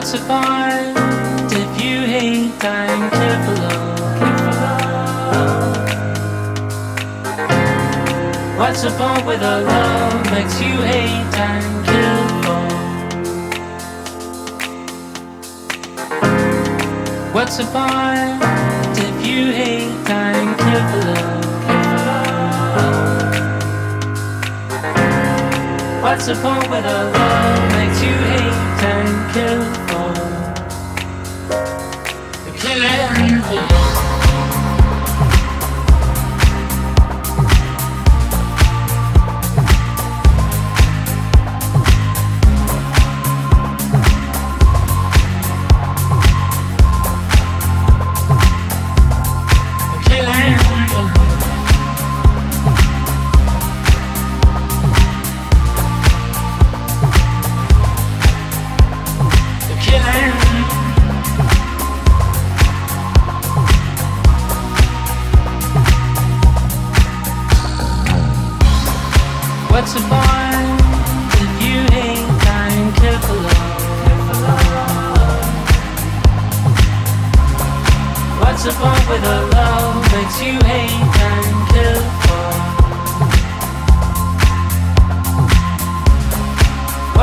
What's the point if you hate dying careful What's the point with a love? Makes you hate and kill for? What's the point? If you hate dying careful What's the point with a love? Makes you hate and kill?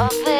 of the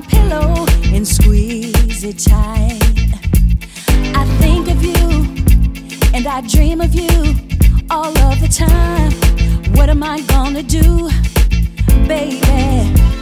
my pillow and squeeze it tight. I think of you and I dream of you all of the time. What am I gonna do, baby?